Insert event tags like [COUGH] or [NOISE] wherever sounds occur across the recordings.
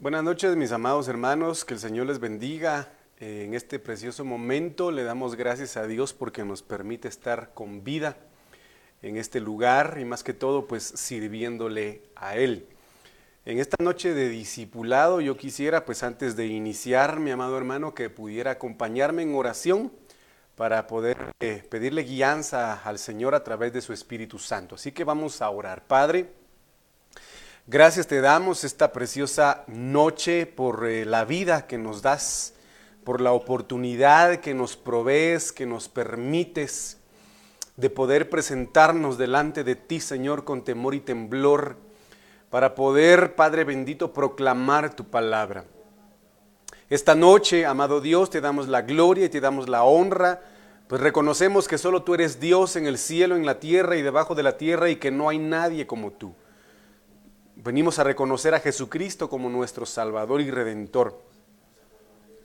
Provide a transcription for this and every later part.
Buenas noches mis amados hermanos, que el Señor les bendiga. Eh, en este precioso momento le damos gracias a Dios porque nos permite estar con vida en este lugar y más que todo pues sirviéndole a Él. En esta noche de discipulado yo quisiera pues antes de iniciar mi amado hermano que pudiera acompañarme en oración para poder eh, pedirle guianza al Señor a través de su Espíritu Santo. Así que vamos a orar. Padre, Gracias te damos esta preciosa noche por eh, la vida que nos das, por la oportunidad que nos provees, que nos permites de poder presentarnos delante de ti, Señor, con temor y temblor, para poder, Padre bendito, proclamar tu palabra. Esta noche, amado Dios, te damos la gloria y te damos la honra, pues reconocemos que solo tú eres Dios en el cielo, en la tierra y debajo de la tierra y que no hay nadie como tú. Venimos a reconocer a Jesucristo como nuestro Salvador y Redentor.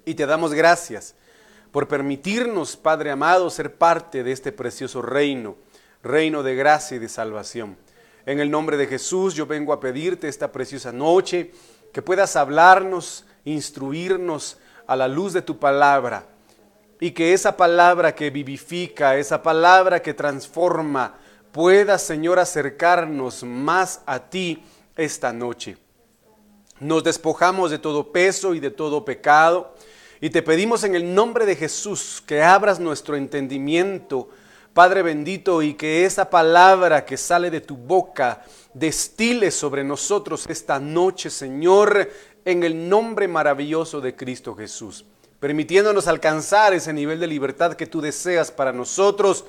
Y te damos gracias por permitirnos, Padre amado, ser parte de este precioso reino, reino de gracia y de salvación. En el nombre de Jesús yo vengo a pedirte esta preciosa noche que puedas hablarnos, instruirnos a la luz de tu palabra y que esa palabra que vivifica, esa palabra que transforma, pueda, Señor, acercarnos más a ti esta noche. Nos despojamos de todo peso y de todo pecado y te pedimos en el nombre de Jesús que abras nuestro entendimiento, Padre bendito, y que esa palabra que sale de tu boca destile sobre nosotros esta noche, Señor, en el nombre maravilloso de Cristo Jesús, permitiéndonos alcanzar ese nivel de libertad que tú deseas para nosotros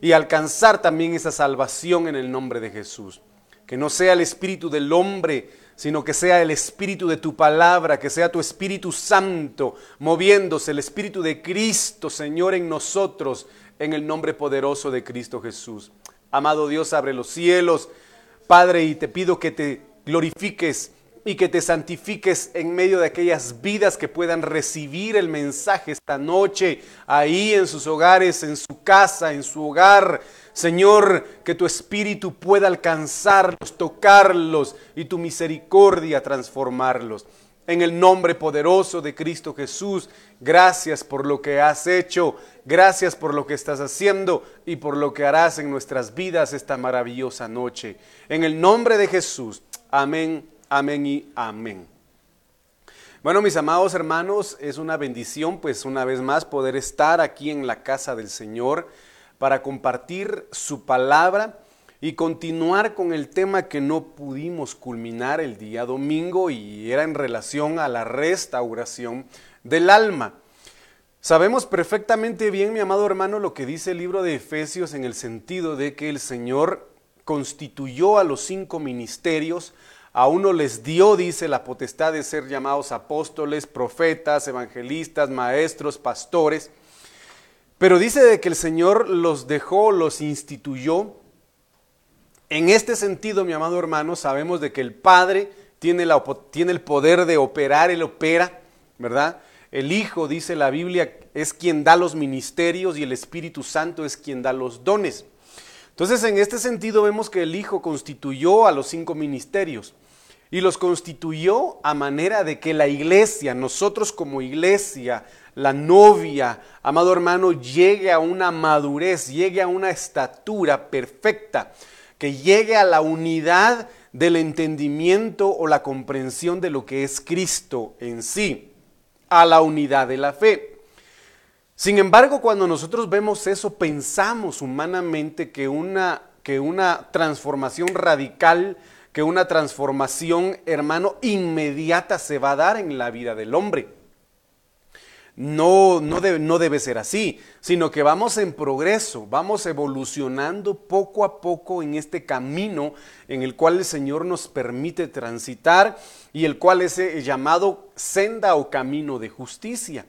y alcanzar también esa salvación en el nombre de Jesús que no sea el espíritu del hombre, sino que sea el espíritu de tu palabra, que sea tu Espíritu Santo moviéndose, el Espíritu de Cristo, Señor, en nosotros, en el nombre poderoso de Cristo Jesús. Amado Dios, abre los cielos, Padre, y te pido que te glorifiques y que te santifiques en medio de aquellas vidas que puedan recibir el mensaje esta noche, ahí en sus hogares, en su casa, en su hogar, Señor, que tu espíritu pueda alcanzarlos, tocarlos y tu misericordia transformarlos. En el nombre poderoso de Cristo Jesús, gracias por lo que has hecho, gracias por lo que estás haciendo y por lo que harás en nuestras vidas esta maravillosa noche. En el nombre de Jesús, amén, amén y amén. Bueno, mis amados hermanos, es una bendición pues una vez más poder estar aquí en la casa del Señor para compartir su palabra y continuar con el tema que no pudimos culminar el día domingo y era en relación a la restauración del alma. Sabemos perfectamente bien, mi amado hermano, lo que dice el libro de Efesios en el sentido de que el Señor constituyó a los cinco ministerios, a uno les dio, dice, la potestad de ser llamados apóstoles, profetas, evangelistas, maestros, pastores, pero dice de que el Señor los dejó, los instituyó. En este sentido, mi amado hermano, sabemos de que el Padre tiene, tiene el poder de operar, Él opera, ¿verdad? El Hijo, dice la Biblia, es quien da los ministerios y el Espíritu Santo es quien da los dones. Entonces, en este sentido vemos que el Hijo constituyó a los cinco ministerios y los constituyó a manera de que la iglesia, nosotros como iglesia, la novia, amado hermano, llegue a una madurez, llegue a una estatura perfecta, que llegue a la unidad del entendimiento o la comprensión de lo que es Cristo en sí, a la unidad de la fe. Sin embargo, cuando nosotros vemos eso, pensamos humanamente que una, que una transformación radical, que una transformación, hermano, inmediata se va a dar en la vida del hombre. No, no, debe, no debe ser así, sino que vamos en progreso, vamos evolucionando poco a poco en este camino en el cual el Señor nos permite transitar y el cual es eh, llamado senda o camino de justicia.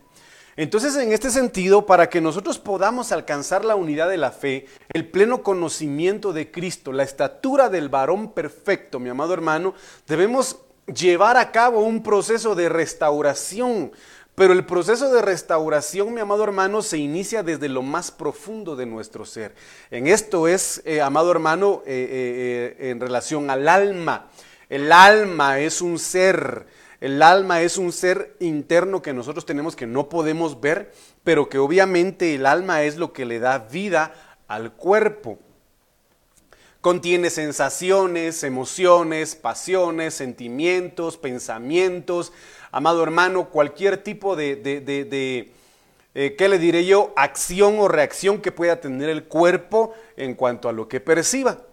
Entonces, en este sentido, para que nosotros podamos alcanzar la unidad de la fe, el pleno conocimiento de Cristo, la estatura del varón perfecto, mi amado hermano, debemos llevar a cabo un proceso de restauración pero el proceso de restauración, mi amado hermano, se inicia desde lo más profundo de nuestro ser. En esto es, eh, amado hermano, eh, eh, en relación al alma. El alma es un ser el alma es un ser interno que nosotros tenemos que no podemos ver, pero que obviamente el alma es lo que le da vida al cuerpo. Contiene sensaciones, emociones, pasiones, sentimientos, pensamientos. Amado hermano, cualquier tipo de, de, eh, ¿qué le diré yo? Acción o reacción que pueda tener el cuerpo en cuanto a lo que perciba.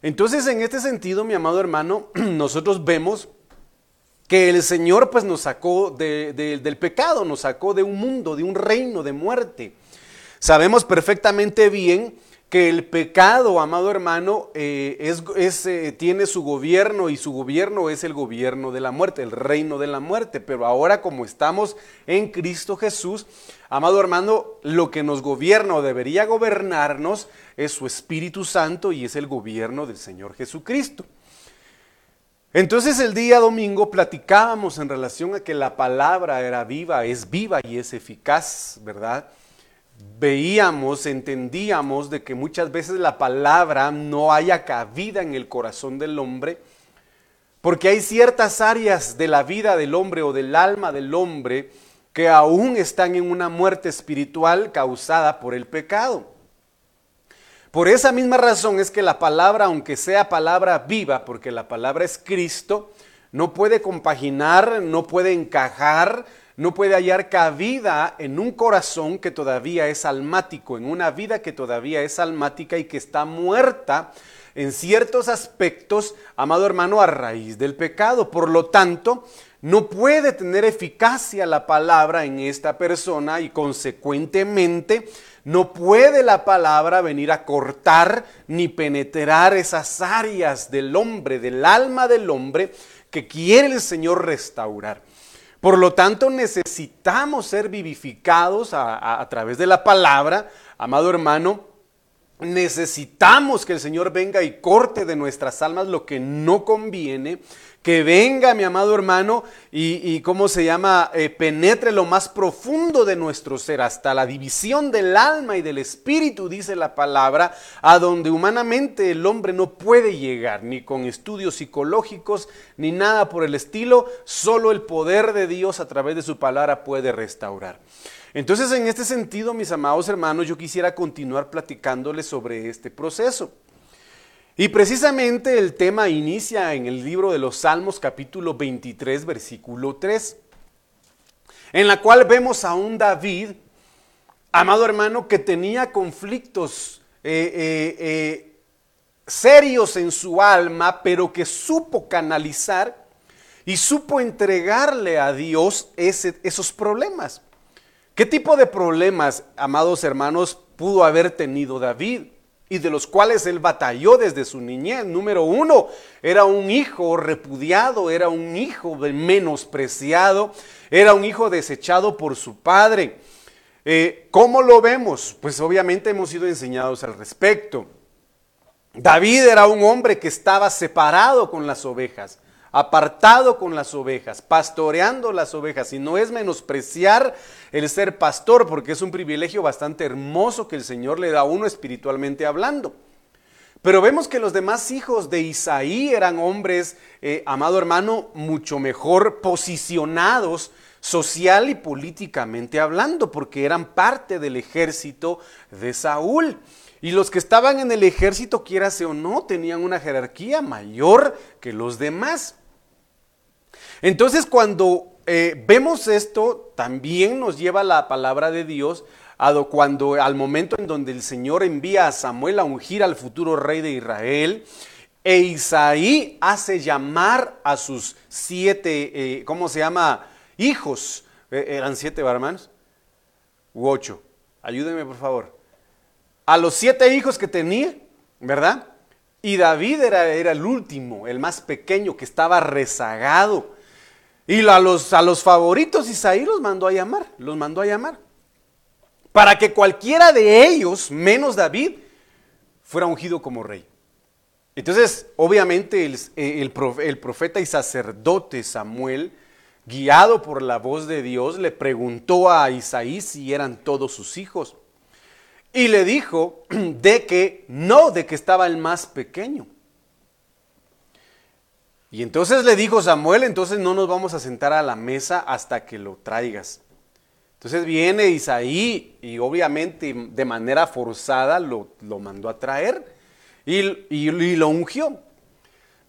Entonces, en este sentido, mi amado hermano, [CLEARS THROAT] nosotros vemos que el Señor pues nos sacó del pecado, nos sacó de un mundo, de un reino de muerte. Sabemos perfectamente bien que el pecado, amado hermano, eh, eh, tiene su gobierno y su gobierno es el gobierno de la muerte, el reino de la muerte. Pero ahora como estamos en Cristo Jesús, amado hermano, lo que nos gobierna o debería gobernarnos es su Espíritu Santo y es el gobierno del Señor Jesucristo. Entonces el día domingo platicábamos en relación a que la palabra era viva, es viva y es eficaz, ¿verdad? veíamos, entendíamos de que muchas veces la palabra no haya cabida en el corazón del hombre, porque hay ciertas áreas de la vida del hombre o del alma del hombre que aún están en una muerte espiritual causada por el pecado. Por esa misma razón es que la palabra, aunque sea palabra viva, porque la palabra es Cristo, no puede compaginar, no puede encajar, no puede hallar cabida en un corazón que todavía es almático, en una vida que todavía es almática y que está muerta en ciertos aspectos, amado hermano, a raíz del pecado. Por lo tanto, no puede tener eficacia la palabra en esta persona y consecuentemente no puede la palabra venir a cortar ni penetrar esas áreas del hombre, del alma del hombre que quiere el Señor restaurar. Por lo tanto, necesitamos ser vivificados a, través de la palabra, amado hermano. Necesitamos que el Señor venga y corte de nuestras almas lo que no conviene que venga, mi amado hermano, y, cómo se llama, eh, penetre lo más profundo de nuestro ser, hasta la división del alma y del espíritu, dice la palabra, a donde humanamente el hombre no puede llegar, ni con estudios psicológicos, ni nada por el estilo, solo el poder de Dios a través de su palabra puede restaurar. Entonces, en este sentido, mis amados hermanos, yo quisiera continuar platicándoles sobre este proceso. Y precisamente el tema inicia en el libro de los Salmos capítulo 23 versículo 3, en la cual vemos a un David, amado hermano, que tenía conflictos eh, eh, eh, serios en su alma, pero que supo canalizar y supo entregarle a Dios esos problemas. ¿Qué tipo de problemas, amados hermanos, pudo haber tenido David? y de los cuales él batalló desde su niñez. Número uno, era un hijo repudiado, era un hijo menospreciado, era un hijo desechado por su padre. Eh, ¿Cómo lo vemos? Pues obviamente hemos sido enseñados al respecto. David era un hombre que estaba separado con las ovejas apartado con las ovejas, pastoreando las ovejas. Y no es menospreciar el ser pastor, porque es un privilegio bastante hermoso que el Señor le da a uno espiritualmente hablando. Pero vemos que los demás hijos de Isaí eran hombres, eh, amado hermano, mucho mejor posicionados social y políticamente hablando, porque eran parte del ejército de Saúl. Y los que estaban en el ejército, quiérase o no, tenían una jerarquía mayor que los demás. Entonces cuando eh, vemos esto, también nos lleva la palabra de Dios cuando al momento en donde el Señor envía a Samuel a ungir al futuro rey de Israel, e Isaí hace llamar a sus siete, eh, ¿cómo se llama? Hijos. Eh, ¿Eran siete hermanos? U ocho. Ayúdenme por favor. A los siete hijos que tenía, ¿verdad? Y David era, era el último, el más pequeño, que estaba rezagado. Y a los, a los favoritos Isaí los mandó a llamar, los mandó a llamar. Para que cualquiera de ellos, menos David, fuera ungido como rey. Entonces, obviamente el, el, profeta y sacerdote Samuel, guiado por la voz de Dios, le preguntó a Isaí si eran todos sus hijos. Y le dijo [CLEARS THROAT] de que no, de que estaba el más pequeño. Y entonces le dijo Samuel, entonces no nos vamos a sentar a la mesa hasta que lo traigas. Entonces viene Isaí y obviamente de manera forzada lo, mandó a traer y, y lo ungió.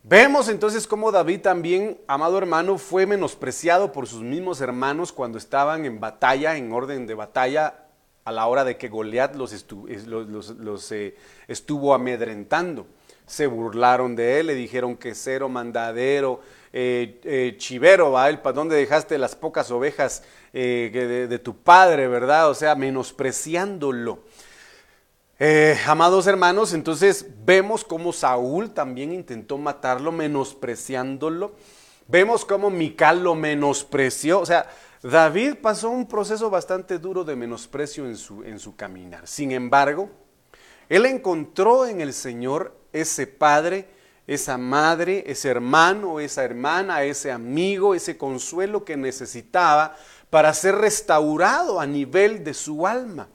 Vemos entonces cómo David también, amado hermano, fue menospreciado por sus mismos hermanos cuando estaban en batalla, en orden de batalla, a la hora de que Goliat los, eh, estuvo amedrentando. Se burlaron de él, le dijeron que cero, mandadero, eh, eh, chivero, ¿va? ¿para dónde dejaste las pocas ovejas de, de tu padre, verdad? O sea, menospreciándolo. Eh, amados hermanos, entonces vemos cómo Saúl también intentó matarlo menospreciándolo. Vemos cómo Mical lo menospreció. O sea, David pasó un proceso bastante duro de menosprecio en su, en su caminar. Sin embargo, él encontró en el Señor ese padre, esa madre, ese hermano, esa hermana, ese amigo, ese consuelo que necesitaba para ser restaurado a nivel de su alma.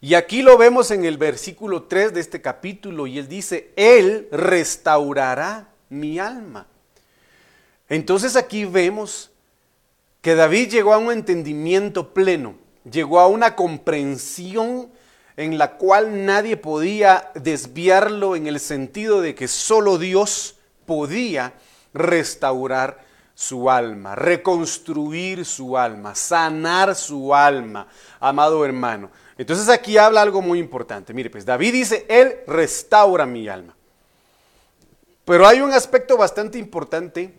Y aquí lo vemos en el versículo 3 de este capítulo y él dice, Él restaurará mi alma. Entonces aquí vemos que David llegó a un entendimiento pleno, llegó a una comprensión en la cual nadie podía desviarlo en el sentido de que solo Dios podía restaurar su alma, reconstruir su alma, sanar su alma, amado hermano. Entonces aquí habla algo muy importante. Mire, pues David dice, Él restaura mi alma. Pero hay un aspecto bastante importante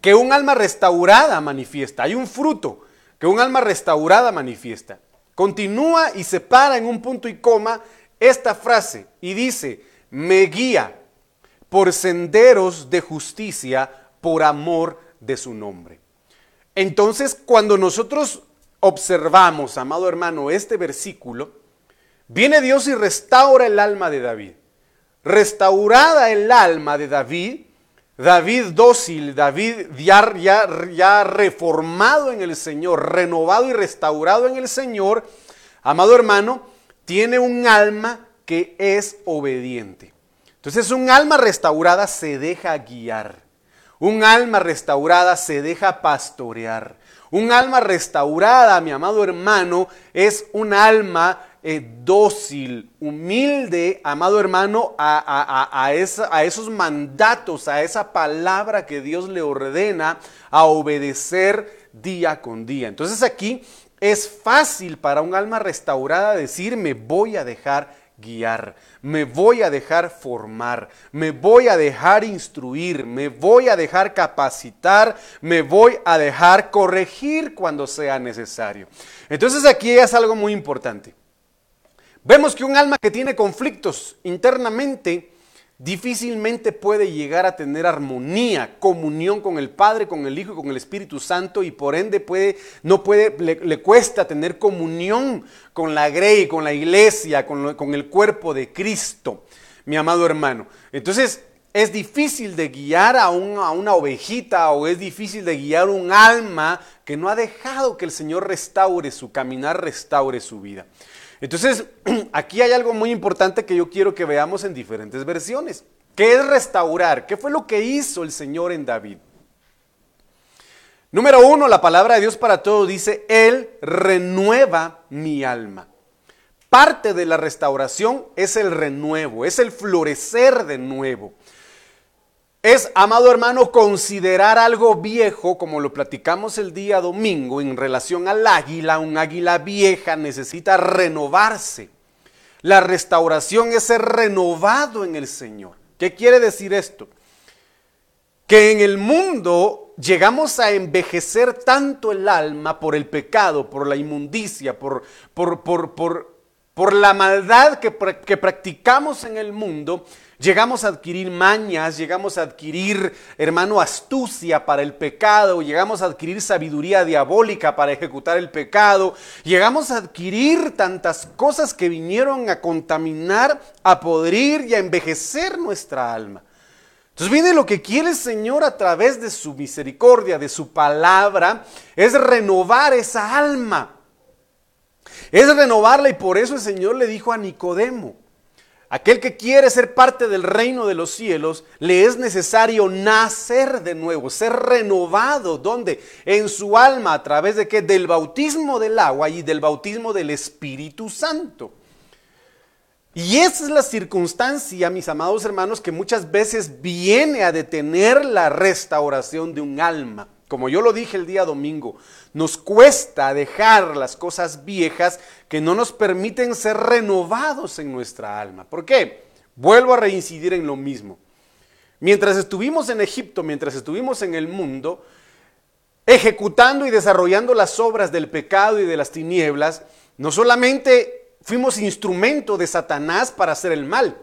que un alma restaurada manifiesta. Hay un fruto que un alma restaurada manifiesta. Continúa y separa en un punto y coma esta frase y dice, me guía por senderos de justicia por amor de su nombre. Entonces, cuando nosotros observamos, amado hermano, este versículo, viene Dios y restaura el alma de David. Restaurada el alma de David, David dócil, David ya, reformado en el Señor, renovado y restaurado en el Señor, amado hermano, tiene un alma que es obediente. Entonces un alma restaurada se deja guiar. Un alma restaurada se deja pastorear. Un alma restaurada, mi amado hermano, es un alma eh, dócil, humilde, amado hermano, a, a, esos mandatos, a esa palabra que Dios le ordena a obedecer día con día. Entonces aquí es fácil para un alma restaurada decir, me voy a dejar guiar, me voy a dejar formar, me voy a dejar instruir, me voy a dejar capacitar, me voy a dejar corregir cuando sea necesario. Entonces aquí es algo muy importante. Vemos que un alma que tiene conflictos internamente, difícilmente puede llegar a tener armonía, comunión con el Padre, con el Hijo y con el Espíritu Santo y por ende puede, no puede, le, cuesta tener comunión con la grey, con la iglesia, con, con el cuerpo de Cristo, mi amado hermano. Entonces, es difícil de guiar a, a, una ovejita o es difícil de guiar un alma que no ha dejado que el Señor restaure su caminar, restaure su vida. Entonces, [CLEARS THROAT] aquí hay algo muy importante que yo quiero que veamos en diferentes versiones. ¿Qué es restaurar? ¿Qué fue lo que hizo el Señor en David? Número uno, la palabra de Dios para todos dice, Él renueva mi alma. Parte de la restauración es el renuevo, es el florecer de nuevo. Es, amado hermano, considerar algo viejo, como lo platicamos el día domingo en relación al águila. Un águila vieja necesita renovarse. La restauración es ser renovado en el Señor. ¿Qué quiere decir esto? Que en el mundo llegamos a envejecer tanto el alma por el pecado, por la inmundicia, por, por, por, por la maldad que, que practicamos en el mundo, Llegamos a adquirir mañas, llegamos a adquirir, hermano, astucia para el pecado, llegamos a adquirir sabiduría diabólica para ejecutar el pecado, llegamos a adquirir tantas cosas que vinieron a contaminar, a podrir y a envejecer nuestra alma. Entonces viene lo que quiere el Señor a través de su misericordia, de su palabra, es renovar esa alma. Es renovarla y por eso el Señor le dijo a Nicodemo, Aquel que quiere ser parte del reino de los cielos, le es necesario nacer de nuevo, ser renovado. ¿Dónde? En su alma, a través de qué? Del bautismo del agua y del bautismo del Espíritu Santo. Y esa es la circunstancia, mis amados hermanos, que muchas veces viene a detener la restauración de un alma. Como yo lo dije el día domingo, nos cuesta dejar las cosas viejas que no nos permiten ser renovados en nuestra alma. ¿Por qué? Vuelvo a reincidir en lo mismo. Mientras estuvimos en Egipto, mientras estuvimos en el mundo, ejecutando y desarrollando las obras del pecado y de las tinieblas, no solamente fuimos instrumento de Satanás para hacer el mal,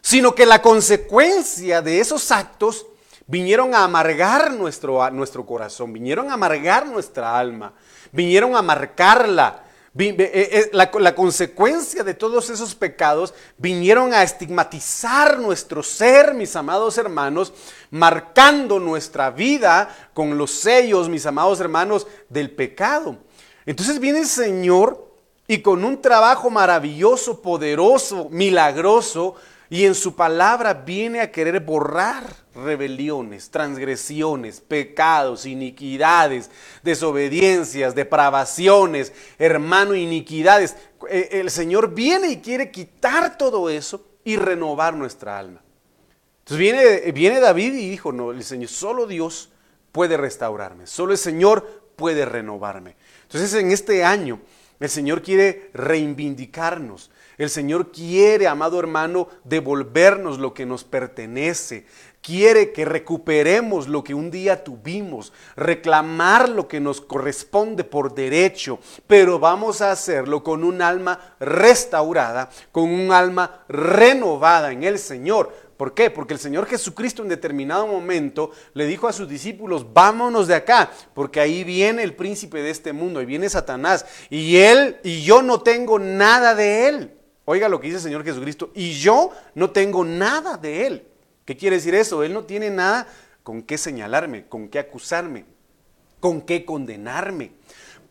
sino que la consecuencia de esos actos vinieron a amargar nuestro, nuestro corazón, vinieron a amargar nuestra alma, vinieron a marcarla. Eh, eh, la, la, consecuencia de todos esos pecados vinieron a estigmatizar nuestro ser, mis amados hermanos, marcando nuestra vida con los sellos, mis amados hermanos, del pecado. Entonces viene el Señor y con un trabajo maravilloso, poderoso, milagroso, y en su palabra viene a querer borrar rebeliones, transgresiones, pecados, iniquidades, desobediencias, depravaciones, hermano, iniquidades. Eh, el Señor viene y quiere quitar todo eso y renovar nuestra alma. Entonces viene, viene David y dijo, no, el Señor, solo Dios puede restaurarme, solo el Señor puede renovarme. Entonces en este año el Señor quiere reivindicarnos, el Señor quiere, amado hermano, devolvernos lo que nos pertenece. Quiere que recuperemos lo que un día tuvimos, reclamar lo que nos corresponde por derecho, pero vamos a hacerlo con un alma restaurada, con un alma renovada en el Señor. ¿Por qué? Porque el Señor Jesucristo en determinado momento le dijo a sus discípulos, vámonos de acá, porque ahí viene el príncipe de este mundo, ahí viene Satanás, y él y yo no tengo nada de él. Oiga lo que dice el Señor Jesucristo, y yo no tengo nada de Él. ¿Qué quiere decir eso? Él no tiene nada con qué señalarme, con qué acusarme, con qué condenarme.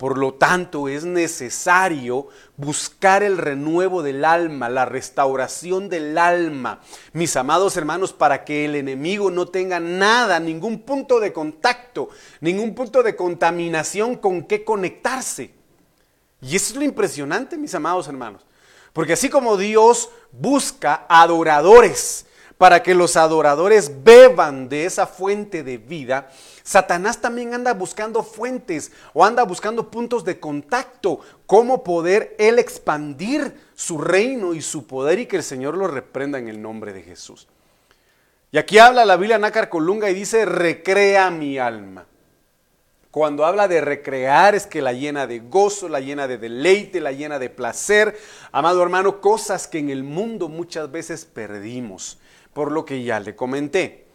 Por lo tanto, es necesario buscar el renuevo del alma, la restauración del alma, mis amados hermanos, para que el enemigo no tenga nada, ningún punto de contacto, ningún punto de contaminación con qué conectarse. Y eso es lo impresionante, mis amados hermanos. Porque así como Dios busca adoradores para que los adoradores beban de esa fuente de vida, Satanás también anda buscando fuentes o anda buscando puntos de contacto, cómo poder él expandir su reino y su poder y que el Señor lo reprenda en el nombre de Jesús. Y aquí habla la Biblia Nácar Colunga y dice, recrea mi alma. Cuando habla de recrear es que la llena de gozo, la llena de deleite, la llena de placer. Amado hermano, cosas que en el mundo muchas veces perdimos, por lo que ya le comenté.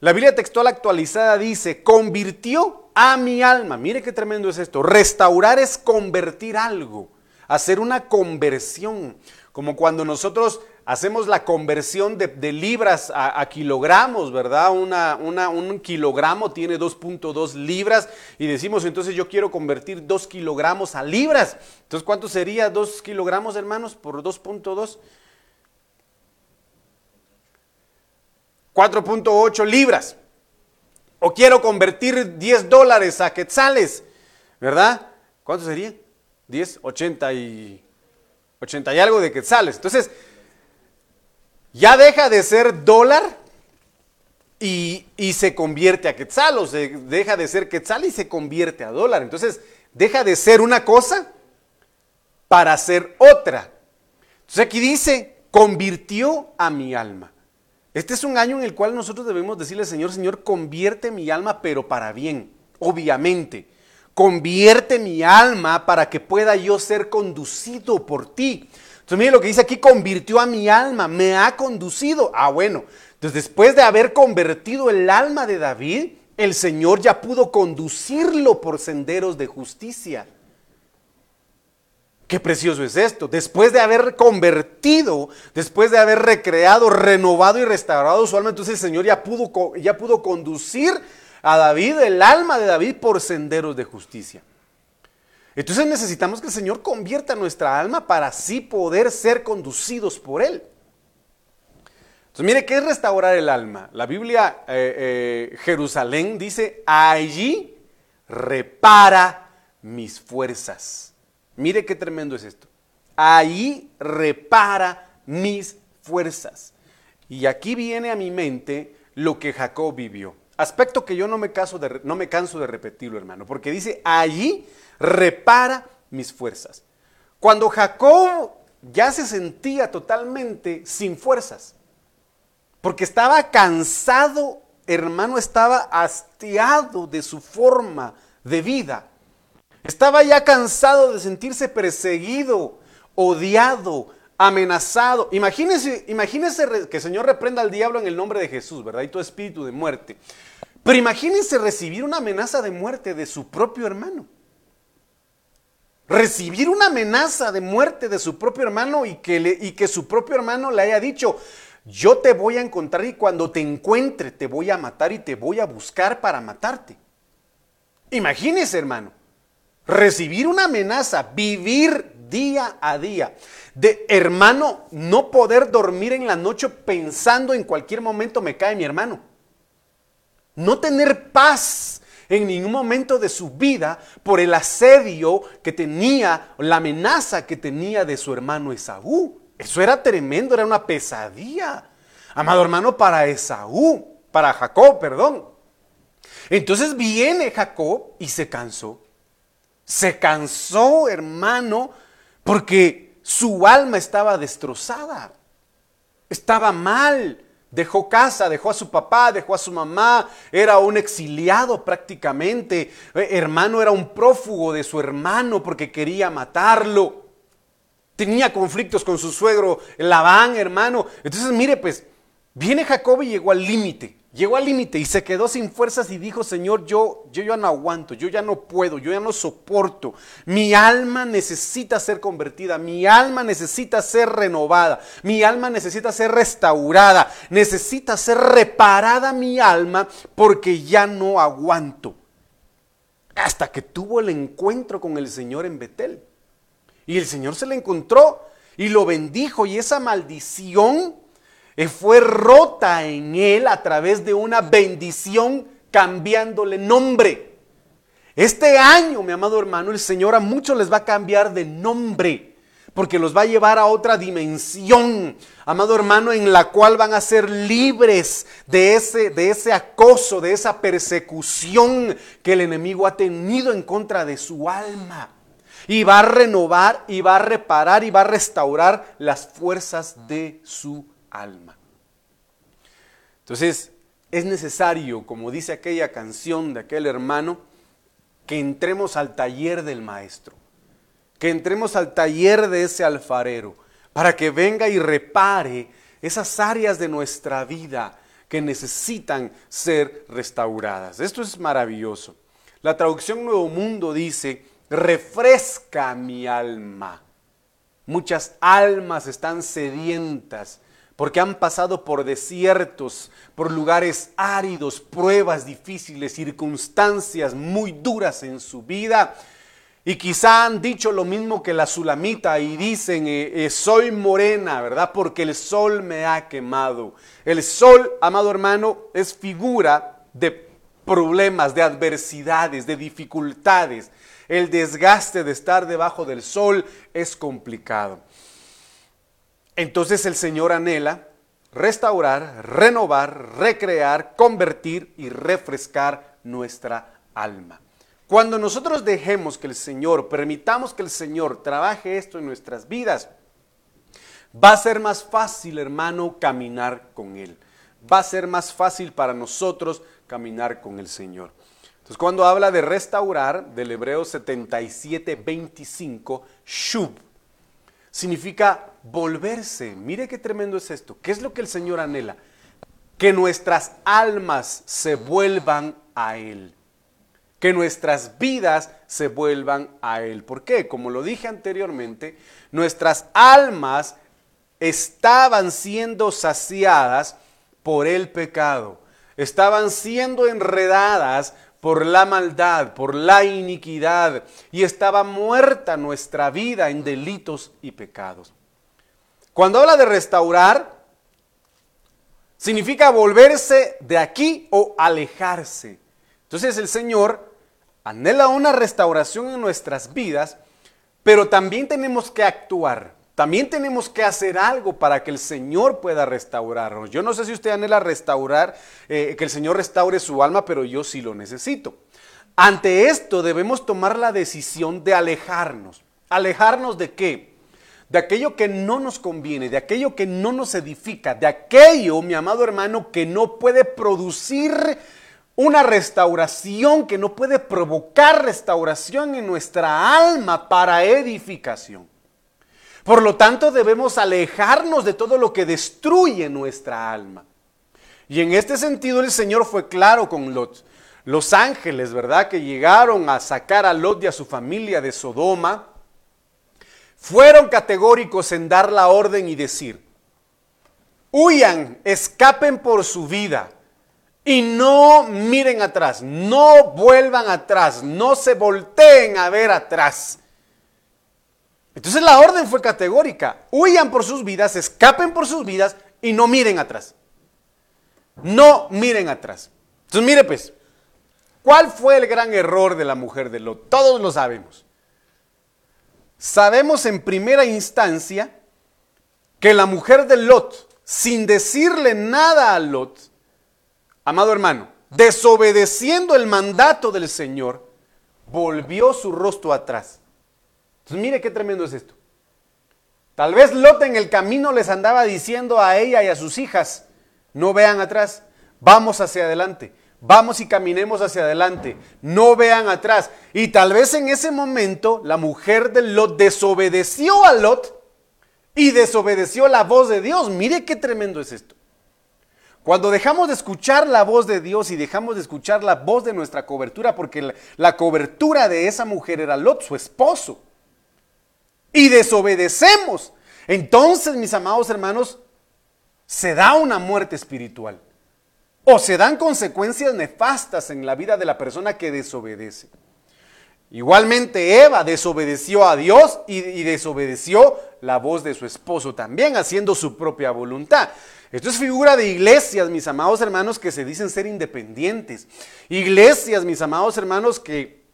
La Biblia textual actualizada dice, convirtió a mi alma. Mire qué tremendo es esto. Restaurar es convertir algo, hacer una conversión. Como cuando nosotros hacemos la conversión de, libras a, kilogramos, ¿verdad? un kilogramo tiene 2.2 libras y decimos entonces yo quiero convertir 2 kilogramos a libras. Entonces, ¿cuánto sería 2 kilogramos, hermanos, por 2.2? 4.8 libras. O quiero convertir 10 dólares a quetzales, ¿verdad? ¿Cuánto sería? 10, 80 y, 80 y algo de quetzales. Entonces, ya deja de ser dólar y, se convierte a quetzal, o se deja de ser quetzal y se convierte a dólar. Entonces, deja de ser una cosa para ser otra. Entonces aquí dice, convirtió a mi alma. Este es un año en el cual nosotros debemos decirle, Señor, Señor, convierte mi alma, pero para bien, obviamente. Convierte mi alma para que pueda yo ser conducido por ti. Entonces, mire lo que dice aquí, convirtió a mi alma, me ha conducido. Ah, bueno, entonces después de haber convertido el alma de David, el Señor ya pudo conducirlo por senderos de justicia. Qué precioso es esto. Después de haber convertido, después de haber recreado, renovado y restaurado su alma, entonces el Señor ya pudo, ya pudo conducir a David, el alma de David, por senderos de justicia. Entonces necesitamos que el Señor convierta nuestra alma para así poder ser conducidos por Él. Entonces, mire, ¿qué es restaurar el alma? La Biblia, eh, eh, Jerusalén dice, allí repara mis fuerzas. Mire qué tremendo es esto. Ahí repara mis fuerzas. Y aquí viene a mi mente lo que Jacob vivió. Aspecto que yo no me, de, no me canso de repetirlo, hermano, porque dice, allí repara mis fuerzas. Cuando Jacob ya se sentía totalmente sin fuerzas, porque estaba cansado, hermano, estaba hastiado de su forma de vida. Estaba ya cansado de sentirse perseguido, odiado, amenazado. Imagínese, imagínese que el Señor reprenda al diablo en el nombre de Jesús, ¿verdad? Y tu espíritu de muerte. Pero imagínense recibir una amenaza de muerte de su propio hermano. Recibir una amenaza de muerte de su propio hermano y que, y que su propio hermano le haya dicho, yo te voy a encontrar y cuando te encuentre te voy a matar y te voy a buscar para matarte. Imagínese, hermano, recibir una amenaza, vivir día a día, de hermano, no poder dormir en la noche pensando en cualquier momento me cae mi hermano. No tener paz en ningún momento de su vida por el asedio que tenía, la amenaza que tenía de su hermano Esaú. Eso era tremendo, era una pesadilla. Amado hermano, para Esaú, para Jacob, perdón. Entonces viene Jacob y se cansó. Se cansó, hermano, porque su alma estaba destrozada. Estaba mal. Dejó casa, dejó a su papá, dejó a su mamá, era un exiliado prácticamente. Eh, hermano era un prófugo de su hermano porque quería matarlo. Tenía conflictos con su suegro Labán, hermano. Entonces, mire, pues, viene Jacob y llegó al límite. Llegó al límite y se quedó sin fuerzas y dijo, Señor, yo, yo ya no aguanto, yo ya no puedo, yo ya no soporto. Mi alma necesita ser convertida, mi alma necesita ser renovada, mi alma necesita ser restaurada, necesita ser reparada mi alma porque ya no aguanto. Hasta que tuvo el encuentro con el Señor en Betel. Y el Señor se le encontró y lo bendijo y esa maldición fue rota en él a través de una bendición cambiándole nombre. Este año, mi amado hermano, el Señor a muchos les va a cambiar de nombre, porque los va a llevar a otra dimensión, amado hermano, en la cual van a ser libres de ese, de ese acoso, de esa persecución que el enemigo ha tenido en contra de su alma. Y va a renovar, y va a reparar, y va a restaurar las fuerzas de su alma. Entonces, es necesario, como dice aquella canción de aquel hermano, que entremos al taller del maestro, que entremos al taller de ese alfarero, para que venga y repare esas áreas de nuestra vida que necesitan ser restauradas. Esto es maravilloso. La traducción Nuevo Mundo dice, refresca mi alma. Muchas almas están sedientas porque han pasado por desiertos, por lugares áridos, pruebas difíciles, circunstancias muy duras en su vida. Y quizá han dicho lo mismo que la sulamita y dicen, eh, eh, soy morena, ¿verdad? Porque el sol me ha quemado. El sol, amado hermano, es figura de problemas, de adversidades, de dificultades. El desgaste de estar debajo del sol es complicado. Entonces el Señor anhela restaurar, renovar, recrear, convertir y refrescar nuestra alma. Cuando nosotros dejemos que el Señor, permitamos que el Señor trabaje esto en nuestras vidas, va a ser más fácil, hermano, caminar con Él. Va a ser más fácil para nosotros caminar con el Señor. Entonces, cuando habla de restaurar, del Hebreo 77, 25, shub, significa volverse. Mire qué tremendo es esto. ¿Qué es lo que el Señor anhela? Que nuestras almas se vuelvan a Él. Que nuestras vidas se vuelvan a Él. ¿Por qué? Como lo dije anteriormente, nuestras almas estaban siendo saciadas por el pecado. Estaban siendo enredadas por la maldad, por la iniquidad, y estaba muerta nuestra vida en delitos y pecados. Cuando habla de restaurar, significa volverse de aquí o alejarse. Entonces el Señor anhela una restauración en nuestras vidas, pero también tenemos que actuar. También tenemos que hacer algo para que el Señor pueda restaurarnos. Yo no sé si usted anhela restaurar, eh, que el Señor restaure su alma, pero yo sí lo necesito. Ante esto debemos tomar la decisión de alejarnos. ¿Alejarnos de qué? De aquello que no nos conviene, de aquello que no nos edifica, de aquello, mi amado hermano, que no puede producir una restauración, que no puede provocar restauración en nuestra alma para edificación. Por lo tanto, debemos alejarnos de todo lo que destruye nuestra alma. Y en este sentido el Señor fue claro con Lot. Los ángeles, ¿verdad? Que llegaron a sacar a Lot y a su familia de Sodoma, fueron categóricos en dar la orden y decir, huyan, escapen por su vida y no miren atrás, no vuelvan atrás, no se volteen a ver atrás. Entonces la orden fue categórica. Huyan por sus vidas, escapen por sus vidas y no miren atrás. No miren atrás. Entonces mire pues, ¿cuál fue el gran error de la mujer de Lot? Todos lo sabemos. Sabemos en primera instancia que la mujer de Lot, sin decirle nada a Lot, amado hermano, desobedeciendo el mandato del Señor, volvió su rostro atrás. Entonces mire qué tremendo es esto. Tal vez Lot en el camino les andaba diciendo a ella y a sus hijas, no vean atrás, vamos hacia adelante, vamos y caminemos hacia adelante, no vean atrás. Y tal vez en ese momento la mujer de Lot desobedeció a Lot y desobedeció la voz de Dios. Mire qué tremendo es esto. Cuando dejamos de escuchar la voz de Dios y dejamos de escuchar la voz de nuestra cobertura, porque la, la cobertura de esa mujer era Lot, su esposo y desobedecemos, entonces, mis amados hermanos, se da una muerte espiritual. O se dan consecuencias nefastas en la vida de la persona que desobedece. Igualmente Eva desobedeció a Dios y, desobedeció la voz de su esposo también, haciendo su propia voluntad. Esto es figura de iglesias, mis amados hermanos, que se dicen ser independientes. Iglesias, mis amados hermanos, que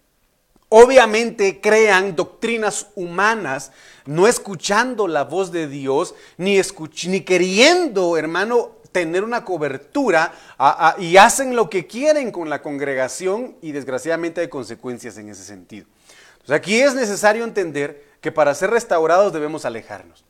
Obviamente crean doctrinas humanas, no escuchando la voz de Dios, ni, ni queriendo, hermano, tener una cobertura y hacen lo que quieren con la congregación y desgraciadamente hay consecuencias en ese sentido. Entonces aquí es necesario entender que para ser restaurados debemos alejarnos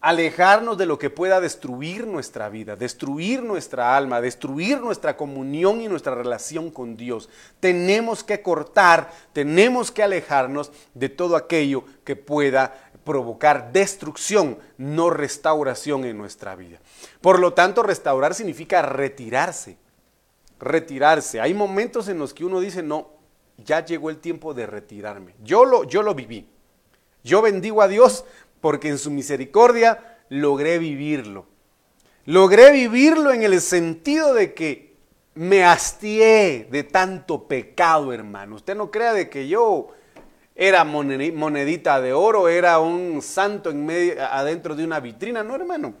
alejarnos de lo que pueda destruir nuestra vida, destruir nuestra alma, destruir nuestra comunión y nuestra relación con Dios. Tenemos que cortar, tenemos que alejarnos de todo aquello que pueda provocar destrucción, no restauración en nuestra vida. Por lo tanto, restaurar significa retirarse, retirarse. Hay momentos en los que uno dice, no, ya llegó el tiempo de retirarme. Yo lo, yo lo viví. Yo bendigo a Dios porque en su misericordia logré vivirlo. Logré vivirlo en el sentido de que me hastié de tanto pecado, hermano. Usted no crea de que yo era monedita de oro, era un santo en medio, adentro de una vitrina, no, hermano.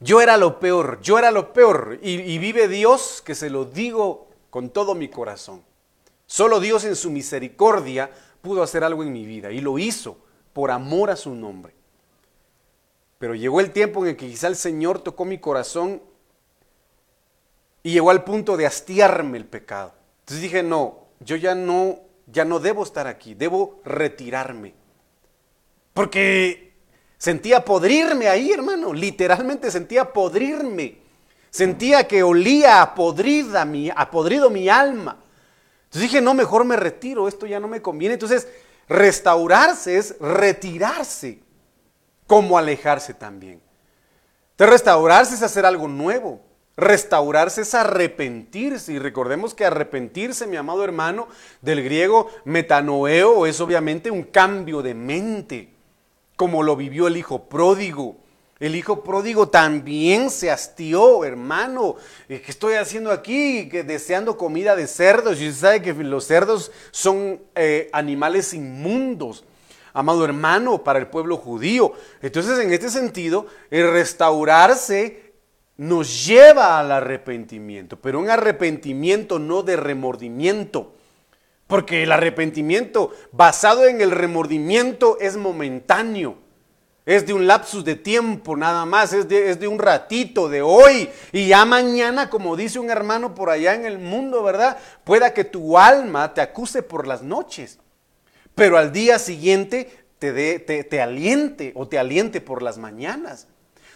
Yo era lo peor, yo era lo peor. Y, vive Dios que se lo digo con todo mi corazón. Solo Dios en su misericordia pudo hacer algo en mi vida y lo hizo por amor a su nombre. Pero llegó el tiempo en el que quizá el Señor tocó mi corazón y llegó al punto de hastiarme el pecado. Entonces dije, no, yo ya no, ya no debo estar aquí, debo retirarme. Porque sentía podrirme ahí, hermano, literalmente sentía podrirme. Sentía que olía a, podrida mi, a podrido mi alma. Entonces dije, no, mejor me retiro, esto ya no me conviene. Entonces Restaurarse es retirarse, como alejarse también. De restaurarse es hacer algo nuevo. Restaurarse es arrepentirse. Y recordemos que arrepentirse, mi amado hermano, del griego metanoeo es obviamente un cambio de mente, como lo vivió el hijo pródigo. El hijo pródigo también se hastió, hermano. ¿Qué estoy haciendo aquí? Que deseando comida de cerdos. Y usted sabe que los cerdos son eh, animales inmundos, amado hermano, para el pueblo judío. Entonces, en este sentido, el restaurarse nos lleva al arrepentimiento, pero un arrepentimiento no de remordimiento. Porque el arrepentimiento basado en el remordimiento es momentáneo. Es de un lapsus de tiempo nada más, es de, es de, un ratito, de hoy. Y ya mañana, como dice un hermano por allá en el mundo, ¿verdad? Pueda que tu alma te acuse por las noches, pero al día siguiente te, te, te aliente o te aliente por las mañanas.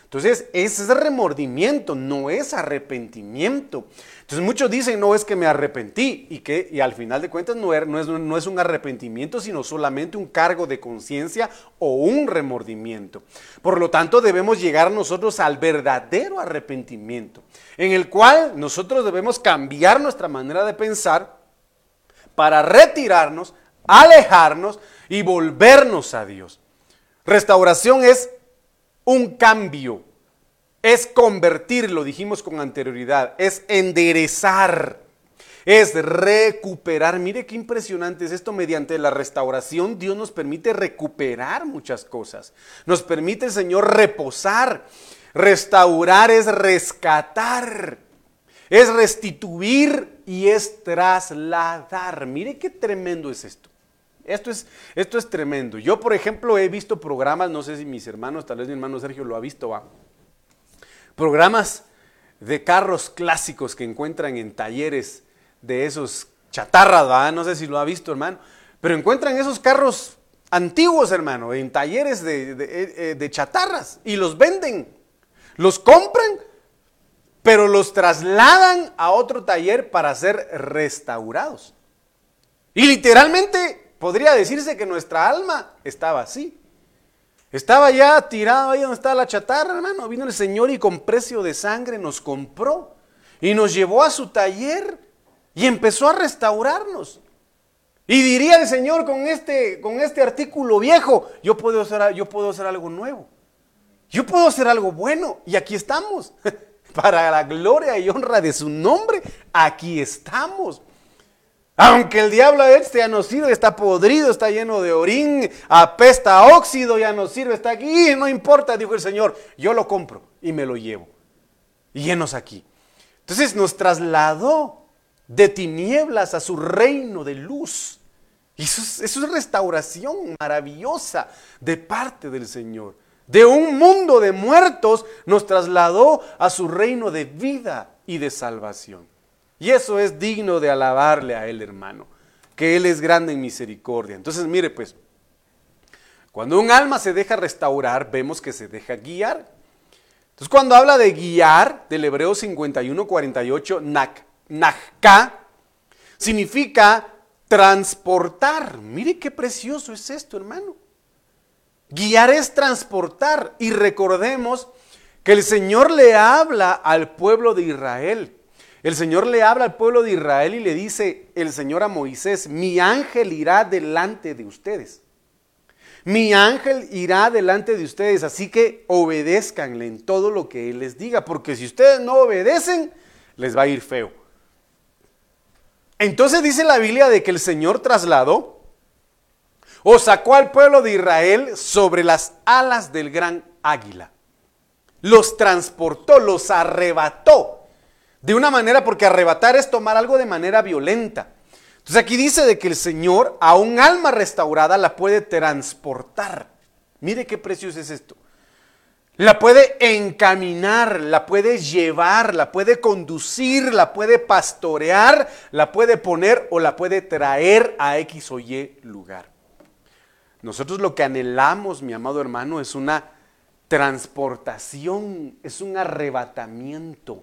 Entonces, ese es remordimiento, no es arrepentimiento. Entonces, muchos dicen, no es que me arrepentí y que y al final de cuentas es, no, es, no es un arrepentimiento, sino solamente un cargo de conciencia o un remordimiento. Por lo tanto, debemos llegar nosotros al verdadero arrepentimiento, en el cual nosotros debemos cambiar nuestra manera de pensar para retirarnos, alejarnos y volvernos a Dios. Restauración es un cambio, es convertir, lo dijimos con anterioridad, es enderezar, es recuperar. Mire qué impresionante es esto, mediante la restauración Dios nos permite recuperar muchas cosas, nos permite el Señor reposar. Restaurar es rescatar, es restituir y es trasladar. Mire qué tremendo es esto. Esto es, esto es tremendo. Yo, por ejemplo, he visto programas, no sé si mis hermanos, tal vez mi hermano Sergio lo ha visto, va. Programas de carros clásicos que encuentran en talleres de esos chatarras, no sé si lo ha visto, hermano, pero encuentran esos carros antiguos, hermano, en talleres de, de, eh, de chatarras y los venden, los compran, pero los trasladan a otro taller para ser restaurados. Y literalmente podría decirse que nuestra alma estaba así. Estaba ya tirado ahí donde estaba la chatarra, hermano. Vino el Señor y con precio de sangre nos compró y nos llevó a su taller y empezó a restaurarnos. Y diría el Señor con este, con este artículo viejo, yo puedo, hacer, yo puedo hacer algo nuevo. Yo puedo hacer algo bueno. Y aquí estamos. [LAUGHS] Para la gloria y honra de su nombre, aquí estamos. Aunque el diablo este ya no sirve, está podrido, está lleno de orín, apesta a óxido, ya no sirve, está aquí, no importa, dijo el Señor, yo lo compro y me lo llevo. Y llenos aquí. Entonces nos trasladó de tinieblas a su reino de luz. Y es, eso es restauración maravillosa de parte del Señor. De un mundo de muertos nos trasladó a su reino de vida y de salvación. Y eso es digno de alabarle a Él, hermano, que Él es grande en misericordia. Entonces, mire pues, cuando un alma se deja restaurar, vemos que se deja guiar. Entonces, cuando habla de guiar, del Hebreo 51, 48, nakka, significa transportar. Mire qué precioso es esto, hermano. Guiar es transportar. Y recordemos que el Señor le habla al pueblo de Israel. El Señor le habla al pueblo de Israel y le dice el Señor a Moisés, mi ángel irá delante de ustedes. Mi ángel irá delante de ustedes, así que obedézcanle en todo lo que Él les diga, porque si ustedes no obedecen, les va a ir feo. Entonces dice la Biblia de que el Señor trasladó o sacó al pueblo de Israel sobre las alas del gran águila. Los transportó, los arrebató de una manera, porque arrebatar es tomar algo de manera violenta. Entonces aquí dice de que el Señor a un alma restaurada la puede transportar. Mire qué precioso es esto. La puede encaminar, la puede llevar, la puede conducir, la puede pastorear, la puede poner o la puede traer a X o Y lugar. Nosotros lo que anhelamos, mi amado hermano, es una transportación, es un arrebatamiento.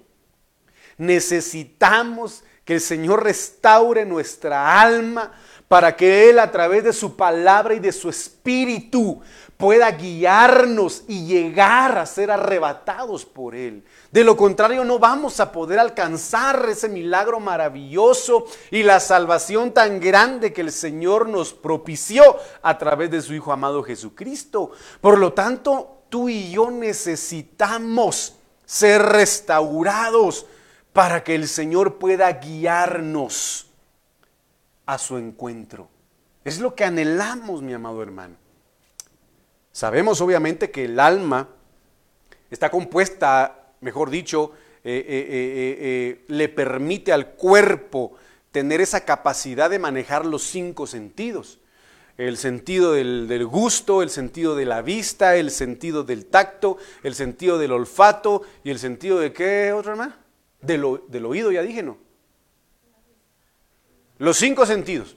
Necesitamos que el Señor restaure nuestra alma para que Él a través de su palabra y de su espíritu pueda guiarnos y llegar a ser arrebatados por Él. De lo contrario, no vamos a poder alcanzar ese milagro maravilloso y la salvación tan grande que el Señor nos propició a través de su Hijo amado Jesucristo. Por lo tanto, tú y yo necesitamos ser restaurados para que el Señor pueda guiarnos a su encuentro. Es lo que anhelamos, mi amado hermano. Sabemos obviamente que el alma está compuesta, mejor dicho, eh, eh, eh, le permite al cuerpo tener esa capacidad de manejar los cinco sentidos. El sentido del, gusto, el sentido de la vista, el sentido del tacto, el sentido del olfato y el sentido de qué otra más? Del, oído, ya dije, ¿no? Los cinco sentidos.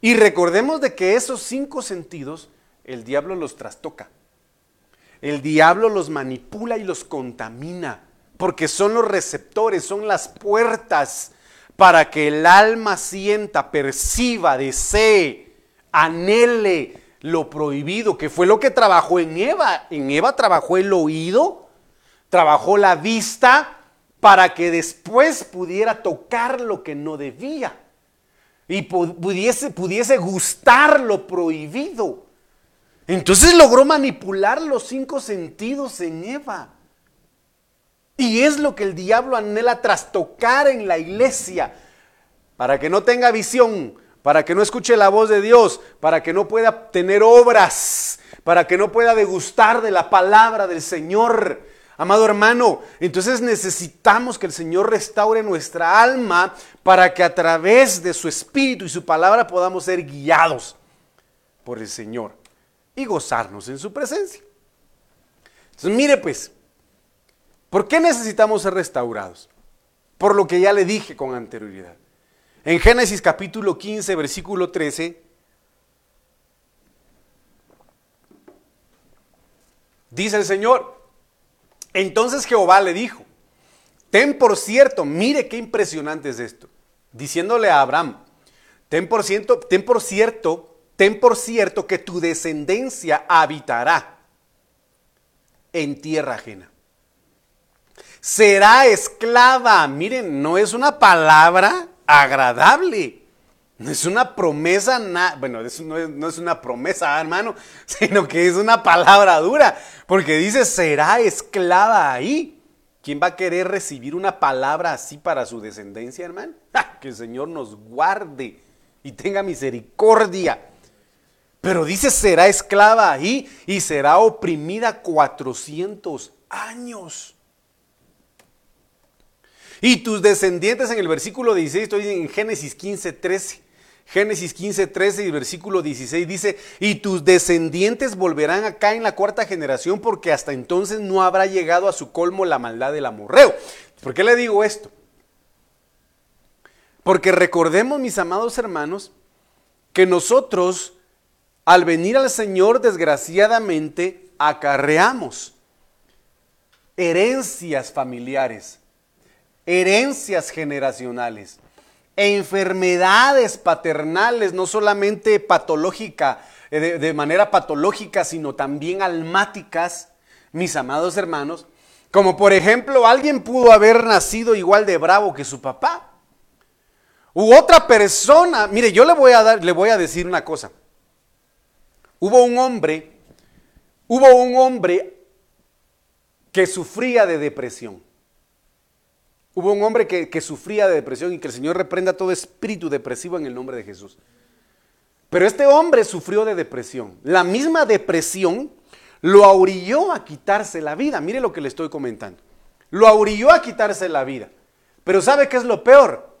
Y recordemos de que esos cinco sentidos el diablo los trastoca. El diablo los manipula y los contamina, porque son los receptores, son las puertas para que el alma sienta, perciba, desee, anhele lo prohibido, que fue lo que trabajó en Eva. En Eva trabajó el oído, trabajó la vista, para que después pudiera tocar lo que no debía y pudiese, pudiese gustar lo prohibido. Entonces logró manipular los cinco sentidos en Eva. Y es lo que el diablo anhela trastocar en la iglesia, para que no tenga visión, para que no escuche la voz de Dios, para que no pueda tener obras, para que no pueda degustar de la palabra del Señor. Amado hermano, entonces necesitamos que el Señor restaure nuestra alma para que a través de su espíritu y su palabra podamos ser guiados por el Señor y gozarnos en su presencia. Entonces, mire pues, ¿por qué necesitamos ser restaurados? Por lo que ya le dije con anterioridad. En Génesis capítulo 15, versículo 13, dice el Señor, entonces Jehová le dijo, ten por cierto, mire qué impresionante es esto, diciéndole a Abraham, ten por cierto, ten por cierto ten por cierto que tu descendencia habitará en tierra ajena. Será esclava. Miren, no es una palabra agradable. No es una promesa, bueno, no, es, una promesa, hermano, [LAUGHS] sino que es una palabra dura, porque dice, será esclava ahí. ¿Quién va a querer recibir una palabra así para su descendencia, hermano? [LAUGHS] Que el Señor nos guarde y tenga misericordia. Pero dice, será esclava ahí y será oprimida 400 años. Y tus descendientes en el versículo 16, estoy en Génesis 15, 13. Génesis 15, 13 y versículo 16 dice, y tus descendientes volverán acá en la cuarta generación porque hasta entonces no habrá llegado a su colmo la maldad del amorreo. ¿Por qué le digo esto? Porque recordemos, mis amados hermanos, que nosotros al venir al Señor, desgraciadamente, acarreamos herencias familiares, herencias generacionales, enfermedades paternales, no solamente patológica, eh, de, de manera patológica, sino también almáticas, mis amados hermanos, como por ejemplo, alguien pudo haber nacido igual de bravo que su papá. U otra persona, mire, yo le voy a dar, le voy a decir una cosa. Hubo un hombre, hubo un hombre que sufría de depresión. Hubo un hombre que, sufría de depresión y que el Señor reprenda todo espíritu depresivo en el nombre de Jesús. Pero este hombre sufrió de depresión. La misma depresión lo aurilló a quitarse la vida. Mire lo que le estoy comentando. Lo aurilló a quitarse la vida. Pero ¿sabe qué es lo peor?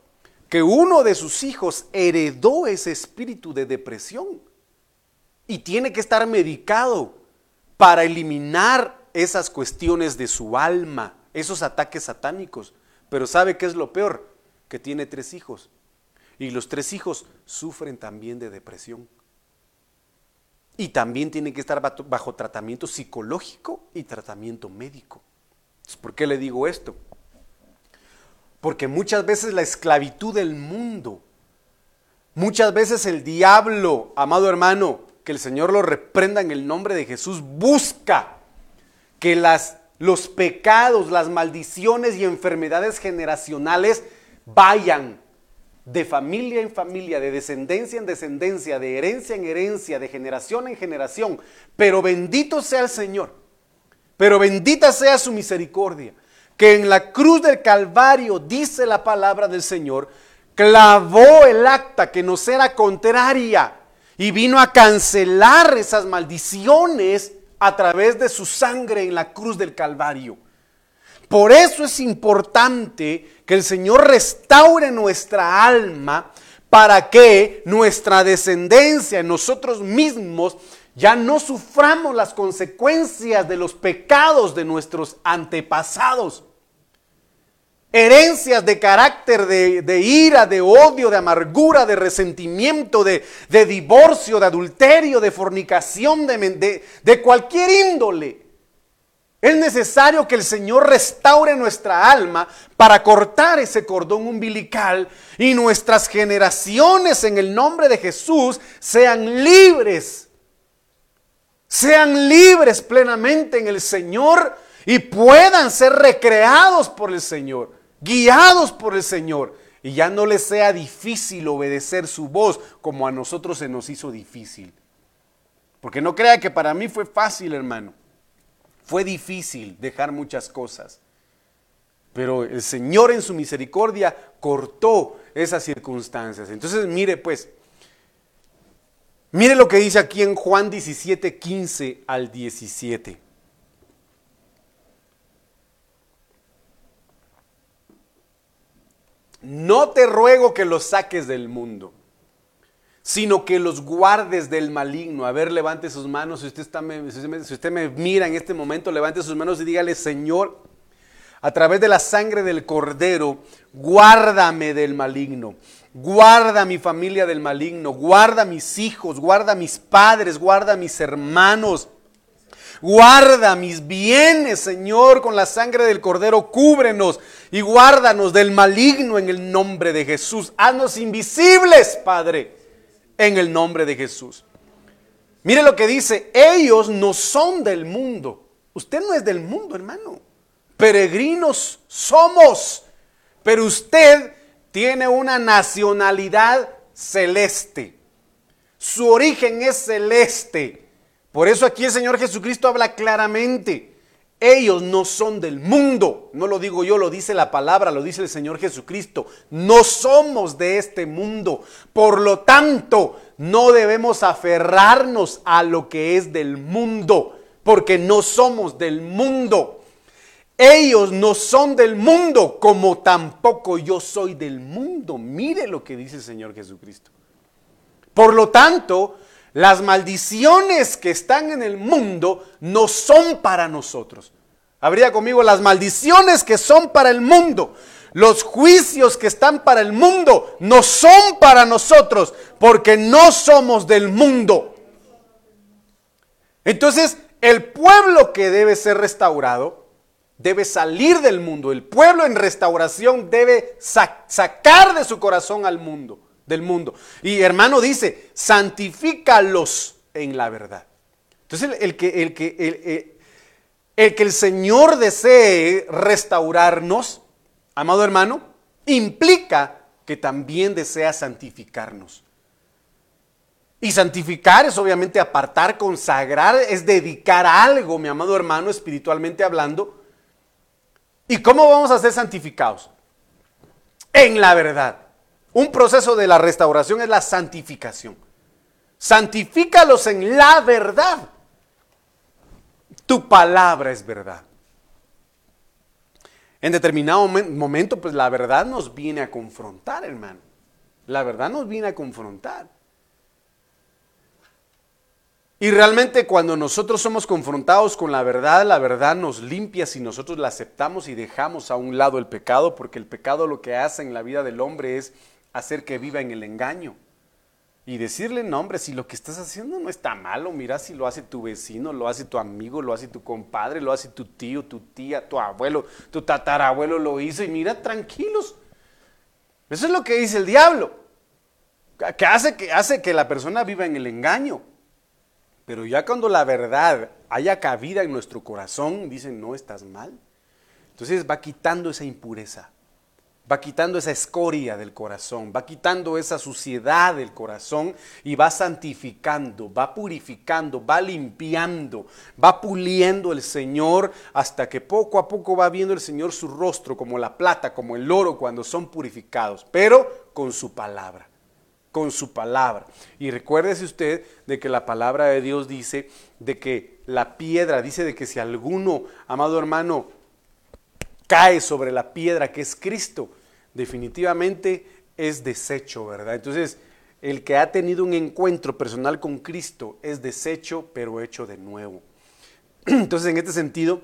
Que uno de sus hijos heredó ese espíritu de depresión y tiene que estar medicado para eliminar esas cuestiones de su alma, esos ataques satánicos. Pero ¿sabe qué es lo peor? Que tiene tres hijos. Y los tres hijos sufren también de depresión. Y también tienen que estar bajo tratamiento psicológico y tratamiento médico. ¿Por qué le digo esto? Porque muchas veces la esclavitud del mundo, muchas veces el diablo, amado hermano, que el Señor lo reprenda en el nombre de Jesús, busca que las, los pecados, las maldiciones y enfermedades generacionales vayan de familia en familia, de descendencia en descendencia, de herencia en herencia, de generación en generación. Pero bendito sea el Señor, Pero bendita sea su misericordia, que en la cruz del Calvario, dice la palabra del Señor, clavó el acta que nos era contraria y vino a cancelar esas maldiciones a través de su sangre en la cruz del Calvario. Por eso es importante que el Señor restaure nuestra alma para que nuestra descendencia, nosotros mismos, ya no suframos las consecuencias de los pecados de nuestros antepasados. Herencias de carácter de, ira, de odio, de amargura, de resentimiento, de, divorcio, de adulterio, de fornicación, de, cualquier índole. Es necesario que el Señor restaure nuestra alma para cortar ese cordón umbilical y nuestras generaciones en el nombre de Jesús sean libres sean libres plenamente en el Señor y puedan ser recreados por el Señor, guiados por el Señor. Y ya no les sea difícil obedecer su voz como a nosotros se nos hizo difícil. Porque no crea que para mí fue fácil, hermano. Fue difícil dejar muchas cosas. Pero el Señor en su misericordia cortó esas circunstancias. Entonces, mire pues, Mire lo que dice aquí en Juan 17, 15 al 17. No te ruego que los saques del mundo, sino que los guardes del maligno. A ver, levante sus manos. Si usted, está, si usted me mira en este momento, levante sus manos y dígale, Señor, a través de la sangre del cordero, guárdame del maligno. Guarda mi familia del maligno, guarda mis hijos, guarda mis padres, guarda mis hermanos. Guarda mis bienes, Señor, con la sangre del Cordero, cúbrenos y guárdanos del maligno en el nombre de Jesús. Haznos invisibles, Padre, en el nombre de Jesús. Mire lo que dice, ellos no son del mundo. Usted no es del mundo, hermano. Peregrinos somos, pero usted tiene una nacionalidad celeste. Su origen es celeste. Por eso aquí el Señor Jesucristo habla claramente. Ellos no son del mundo. No lo digo yo, lo dice la palabra, lo dice el Señor Jesucristo. No somos de este mundo. Por lo tanto, no debemos aferrarnos a lo que es del mundo, porque no somos del mundo. Ellos no son del mundo, como tampoco yo soy del mundo. Mire lo que dice el Señor Jesucristo. Por lo tanto, las maldiciones que están en el mundo no son para nosotros. Habría conmigo las maldiciones que son para el mundo. Los juicios que están para el mundo no son para nosotros porque no somos del mundo. Entonces, el pueblo que debe ser restaurado debe salir del mundo. El pueblo en restauración debe sacar de su corazón al mundo, del mundo. Y hermano dice, santifícalos en la verdad. Entonces el, que, el, que, el, el que el Señor desee restaurarnos, amado hermano, implica que también desea santificarnos. Y santificar es obviamente apartar, consagrar, es dedicar algo, mi amado hermano, espiritualmente hablando, ¿Y cómo vamos a ser santificados? En la verdad. Un proceso de la restauración es la santificación. Santifícalos en la verdad. Tu palabra es verdad. En determinado momento, pues la verdad nos viene a confrontar, hermano. La verdad nos viene a confrontar. Y realmente cuando nosotros somos confrontados con la verdad, la verdad nos limpia si nosotros la aceptamos y dejamos a un lado el pecado, porque el pecado lo que hace en la vida del hombre es hacer que viva en el engaño. Y decirle, no hombre, si lo que estás haciendo no está malo, mira si lo hace tu vecino, lo hace tu amigo, lo hace tu compadre, lo hace tu tío, tu tía, tu abuelo, tu tatarabuelo lo hizo y mira, tranquilos. Eso es lo que dice el diablo, que hace que, hace que la persona viva en el engaño. Pero ya cuando la verdad haya cabida en nuestro corazón, dicen, no estás mal. Entonces va quitando esa impureza. Va quitando esa escoria del corazón, va quitando esa suciedad del corazón y va santificando, va purificando, va limpiando, va puliendo el Señor hasta que poco a poco va viendo el Señor su rostro como la plata, como el oro cuando son purificados, pero con su palabra, con su palabra. Y recuérdese usted de que la palabra de Dios dice de que la piedra, dice de que si alguno, amado hermano, cae sobre la piedra que es Cristo, definitivamente es desecho, ¿verdad? Entonces, el que ha tenido un encuentro personal con Cristo es desecho, pero hecho de nuevo. [CLEARS THROAT] Entonces, en este sentido,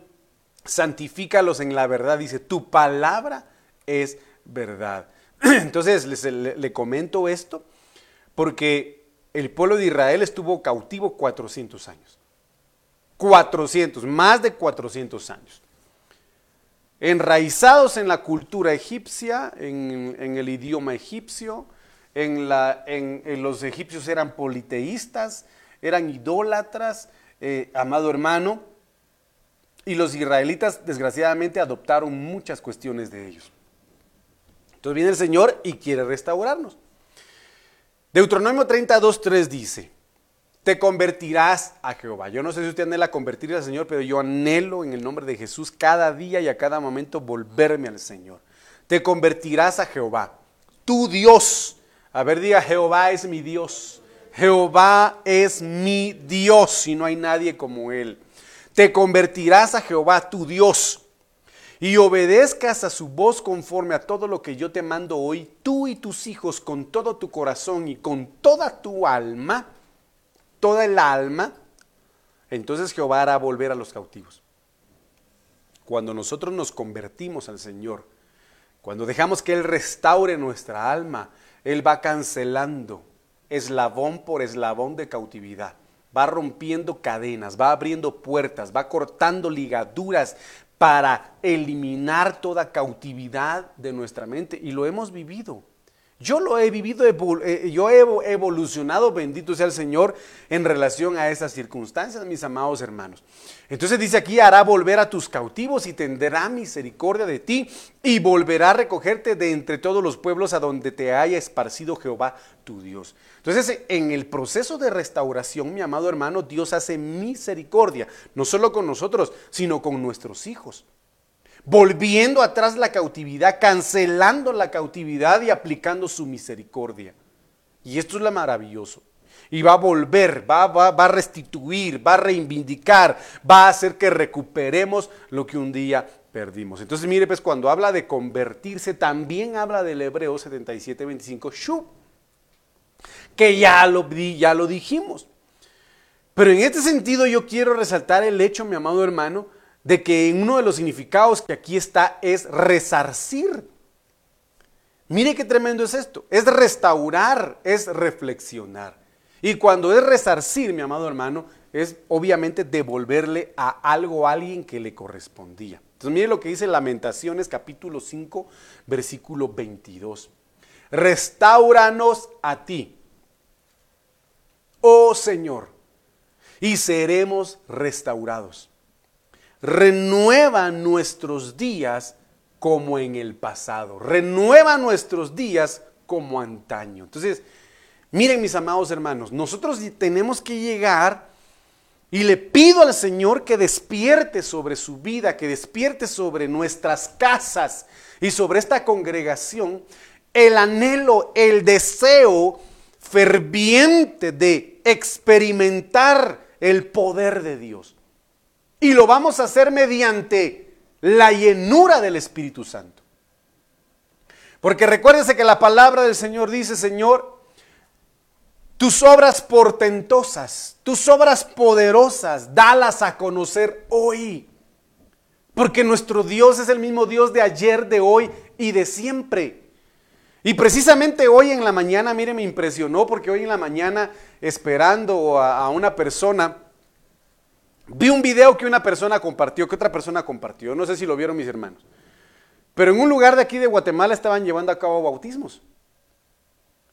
santifícalos en la verdad. Dice, tu palabra es verdad. [CLEARS THROAT] Entonces, le, le comento esto porque el pueblo de Israel estuvo cautivo 400 años. 400, más de 400 años enraizados en la cultura egipcia, en, el idioma egipcio, en, la, en, los egipcios eran politeístas, eran idólatras, eh, amado hermano, y los israelitas desgraciadamente adoptaron muchas cuestiones de ellos. Entonces viene el Señor y quiere restaurarnos. Deuteronomio 32.3 dice, te convertirás a Jehová. Yo no sé si usted anhela convertirse al Señor, pero yo anhelo en el nombre de Jesús cada día y a cada momento volverme al Señor. Te convertirás a Jehová, tu Dios. A ver, diga, Jehová es mi Dios. Jehová es mi Dios y no hay nadie como Él. Te convertirás a Jehová, tu Dios, y obedezcas a su voz conforme a todo lo que yo te mando hoy, tú y tus hijos, con todo tu corazón y con toda tu alma toda el alma, entonces Jehová hará volver a los cautivos. Cuando nosotros nos convertimos al Señor, cuando dejamos que Él restaure nuestra alma, Él va cancelando eslabón por eslabón de cautividad. Va rompiendo cadenas, va abriendo puertas, va cortando ligaduras para eliminar toda cautividad de nuestra mente. Y lo hemos vivido. Yo lo he vivido, eh, yo he evolucionado, bendito sea el Señor, en relación a esas circunstancias, mis amados hermanos. Entonces dice aquí, hará volver a tus cautivos y tendrá misericordia de ti y volverá a recogerte de entre todos los pueblos a donde te haya esparcido Jehová tu Dios. Entonces, en el proceso de restauración, mi amado hermano, Dios hace misericordia, no solo con nosotros, sino con nuestros hijos volviendo atrás la cautividad, cancelando la cautividad y aplicando su misericordia. Y esto es lo maravilloso. Y va a volver, va, va, va, a restituir, va a reivindicar, va a hacer que recuperemos lo que un día perdimos. Entonces, mire, pues cuando habla de convertirse, también habla del Hebreo 77, 25, shu, que ya lo dijimos. Pero en este sentido yo quiero resaltar el hecho, mi amado hermano, de que uno de los significados que aquí está es resarcir. Mire qué tremendo es esto. Es restaurar, es reflexionar. Y cuando es resarcir, mi amado hermano, es obviamente devolverle a algo a alguien que le correspondía. Entonces mire lo que dice Lamentaciones capítulo 5, versículo 22. Restauranos a ti, oh Señor, y seremos restaurados renueva nuestros días como en el pasado, renueva nuestros días como antaño. Entonces, miren mis amados hermanos, nosotros tenemos que llegar y le pido al Señor que despierte sobre su vida, que despierte sobre nuestras casas y sobre esta congregación el anhelo, el deseo ferviente de experimentar el poder de Dios. Y lo vamos a hacer mediante la llenura del Espíritu Santo. Porque recuérdense que la palabra del Señor dice, Señor, tus obras portentosas, tus obras poderosas, dalas a conocer hoy. Porque nuestro Dios es el mismo Dios de ayer, de hoy y de siempre. Y precisamente hoy en la mañana, mire, me impresionó porque hoy en la mañana, esperando a, a una persona, Vi un video que una persona compartió, que otra persona compartió, no sé si lo vieron mis hermanos. Pero en un lugar de aquí de Guatemala estaban llevando a cabo bautismos.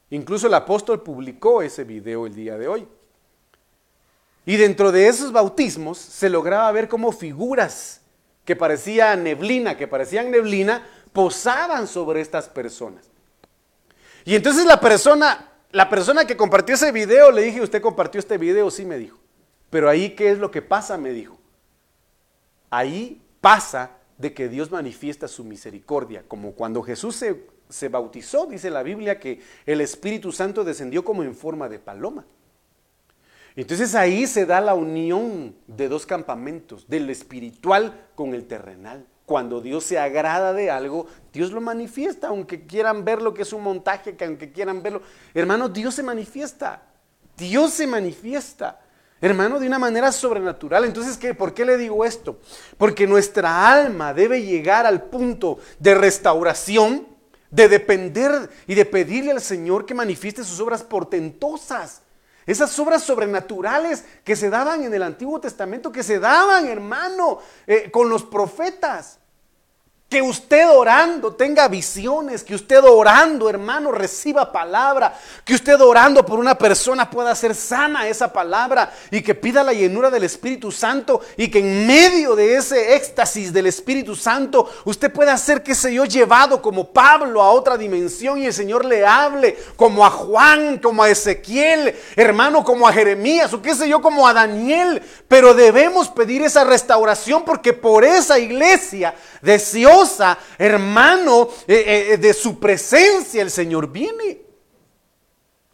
Incluso el apóstol publicó ese video el día de hoy. Y dentro de esos bautismos se lograba ver como figuras que parecían neblina, que parecían neblina, posaban sobre estas personas. Y entonces la persona, la persona que compartió ese video, le dije, ¿usted compartió este video? Sí, me dijo. Pero ahí, ¿qué es lo que pasa? Me dijo. Ahí pasa de que Dios manifiesta su misericordia, como cuando Jesús se, se bautizó, dice la Biblia que el Espíritu Santo descendió como en forma de paloma. Entonces ahí se da la unión de dos campamentos, del espiritual con el terrenal. Cuando Dios se agrada de algo, Dios lo manifiesta, aunque quieran verlo que es un montaje, que aunque quieran verlo. Hermano, Dios se manifiesta. Dios se manifiesta. Hermano, de una manera sobrenatural. Entonces, ¿qué? ¿por qué le digo esto? Porque nuestra alma debe llegar al punto de restauración, de depender y de pedirle al Señor que manifieste sus obras portentosas. Esas obras sobrenaturales que se daban en el Antiguo Testamento, que se daban, hermano, eh, con los profetas. Que usted orando tenga visiones, que usted orando, hermano, reciba palabra, que usted orando por una persona pueda ser sana esa palabra y que pida la llenura del Espíritu Santo y que en medio de ese éxtasis del Espíritu Santo usted pueda ser, qué sé yo, llevado como Pablo a otra dimensión y el Señor le hable como a Juan, como a Ezequiel, hermano, como a Jeremías o qué sé yo, como a Daniel. Pero debemos pedir esa restauración porque por esa iglesia hermano, eh, eh, de su presencia el Señor viene.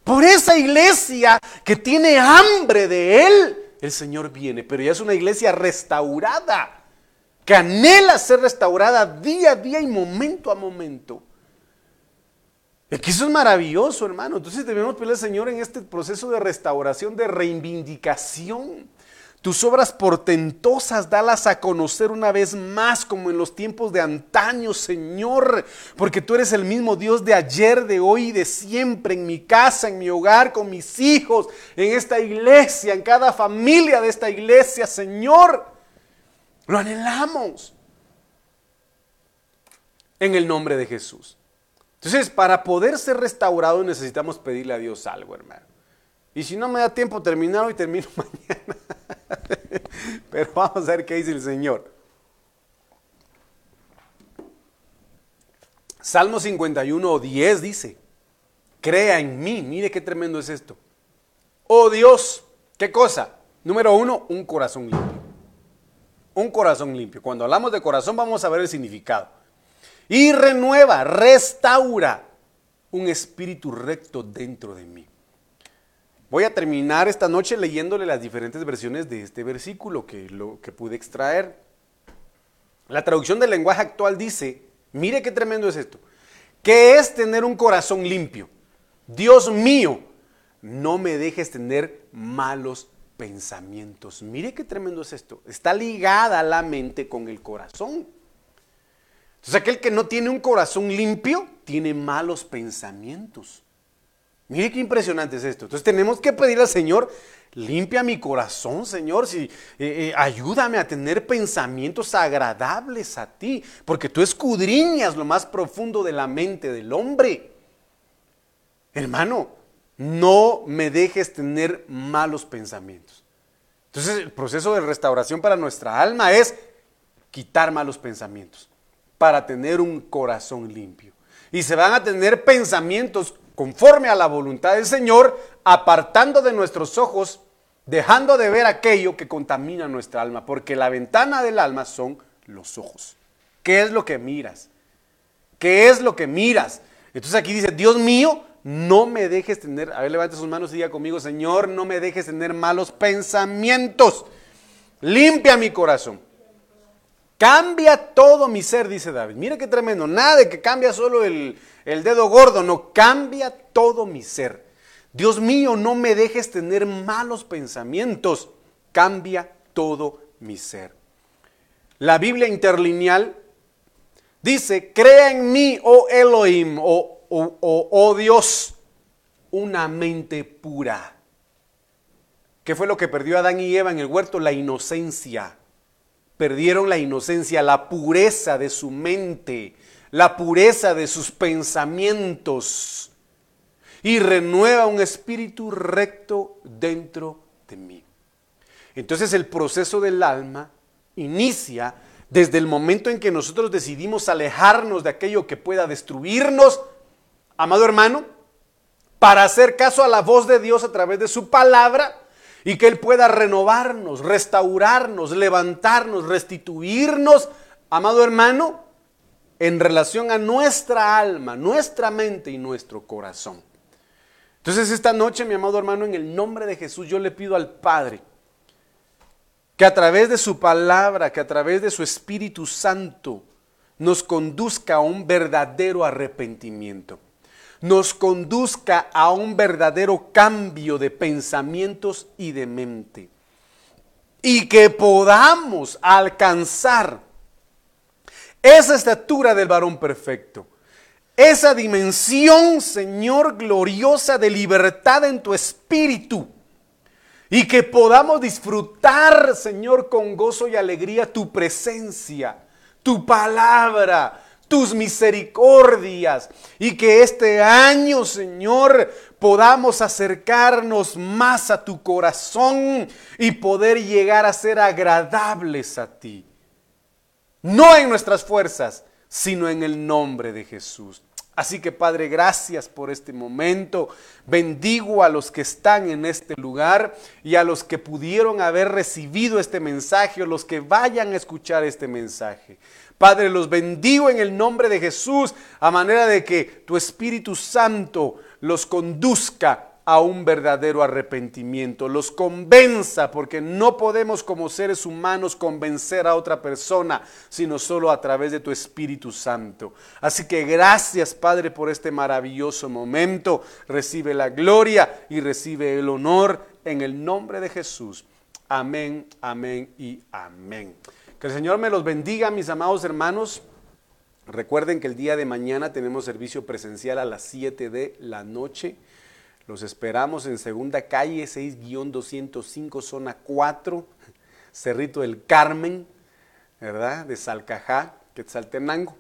Por esa iglesia que tiene hambre de Él, el Señor viene. Pero ya es una iglesia restaurada, que anhela ser restaurada día a día y momento a momento. Es que eso es maravilloso, hermano. Entonces debemos pedirle al Señor en este proceso de restauración, de reivindicación tus obras portentosas, dalas a conocer una vez más como en los tiempos de antaño, Señor, porque tú eres el mismo Dios de ayer, de hoy y de siempre, en mi casa, en mi hogar, con mis hijos, en esta iglesia, en cada familia de esta iglesia, Señor. Lo anhelamos. En el nombre de Jesús. Entonces, para poder ser restaurado necesitamos pedirle a Dios algo, hermano. Y si no me da tiempo terminar hoy, termino [LAUGHS] mañana. [LAUGHS] Pero vamos a ver qué dice el Señor. Salmo 51, 10 dice, crea en mí, mire qué tremendo es esto. Oh Dios, ¿qué cosa? Número uno, un corazón limpio. Un corazón limpio. Cuando hablamos de corazón vamos a ver el significado. Y renueva, restaura un espíritu recto dentro de mí. Voy a terminar esta noche leyéndole las diferentes versiones de este versículo que, lo, que pude extraer. La traducción del lenguaje actual dice, mire qué tremendo es esto, que es tener un corazón limpio. Dios mío, no me dejes tener malos pensamientos. Mire qué tremendo es esto. Está ligada la mente con el corazón. Entonces aquel que no tiene un corazón limpio tiene malos pensamientos. Mire qué impresionante es esto. Entonces tenemos que pedir al Señor, limpia mi corazón, Señor, si, eh, eh, ayúdame a tener pensamientos agradables a ti, porque tú escudriñas lo más profundo de la mente del hombre. Hermano, no me dejes tener malos pensamientos. Entonces el proceso de restauración para nuestra alma es quitar malos pensamientos para tener un corazón limpio. Y se van a tener pensamientos conforme a la voluntad del Señor, apartando de nuestros ojos, dejando de ver aquello que contamina nuestra alma, porque la ventana del alma son los ojos. ¿Qué es lo que miras? ¿Qué es lo que miras? Entonces aquí dice, Dios mío, no me dejes tener, a ver, levante sus manos y diga conmigo, Señor, no me dejes tener malos pensamientos. Limpia mi corazón. Cambia todo mi ser, dice David. Mire qué tremendo. Nada de que cambia solo el, el dedo gordo, no, cambia todo mi ser. Dios mío, no me dejes tener malos pensamientos, cambia todo mi ser. La Biblia interlineal dice, crea en mí, oh Elohim, oh, oh, oh, oh Dios, una mente pura. ¿Qué fue lo que perdió Adán y Eva en el huerto? La inocencia. Perdieron la inocencia, la pureza de su mente la pureza de sus pensamientos y renueva un espíritu recto dentro de mí. Entonces el proceso del alma inicia desde el momento en que nosotros decidimos alejarnos de aquello que pueda destruirnos, amado hermano, para hacer caso a la voz de Dios a través de su palabra y que Él pueda renovarnos, restaurarnos, levantarnos, restituirnos, amado hermano, en relación a nuestra alma, nuestra mente y nuestro corazón. Entonces esta noche, mi amado hermano, en el nombre de Jesús, yo le pido al Padre que a través de su palabra, que a través de su Espíritu Santo, nos conduzca a un verdadero arrepentimiento, nos conduzca a un verdadero cambio de pensamientos y de mente, y que podamos alcanzar esa estatura del varón perfecto, esa dimensión, Señor, gloriosa de libertad en tu espíritu. Y que podamos disfrutar, Señor, con gozo y alegría tu presencia, tu palabra, tus misericordias. Y que este año, Señor, podamos acercarnos más a tu corazón y poder llegar a ser agradables a ti no en nuestras fuerzas, sino en el nombre de Jesús. Así que Padre, gracias por este momento. Bendigo a los que están en este lugar y a los que pudieron haber recibido este mensaje o los que vayan a escuchar este mensaje. Padre, los bendigo en el nombre de Jesús a manera de que tu Espíritu Santo los conduzca a un verdadero arrepentimiento, los convenza, porque no podemos como seres humanos convencer a otra persona, sino solo a través de tu Espíritu Santo. Así que gracias Padre por este maravilloso momento. Recibe la gloria y recibe el honor en el nombre de Jesús. Amén, amén y amén. Que el Señor me los bendiga, mis amados hermanos. Recuerden que el día de mañana tenemos servicio presencial a las 7 de la noche. Los esperamos en segunda calle 6-205, zona 4, Cerrito del Carmen, ¿verdad? De Salcajá, Quetzaltenango.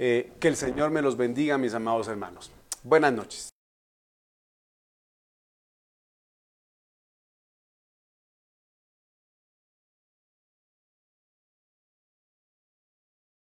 Eh, que el Señor me los bendiga, mis amados hermanos. Buenas noches.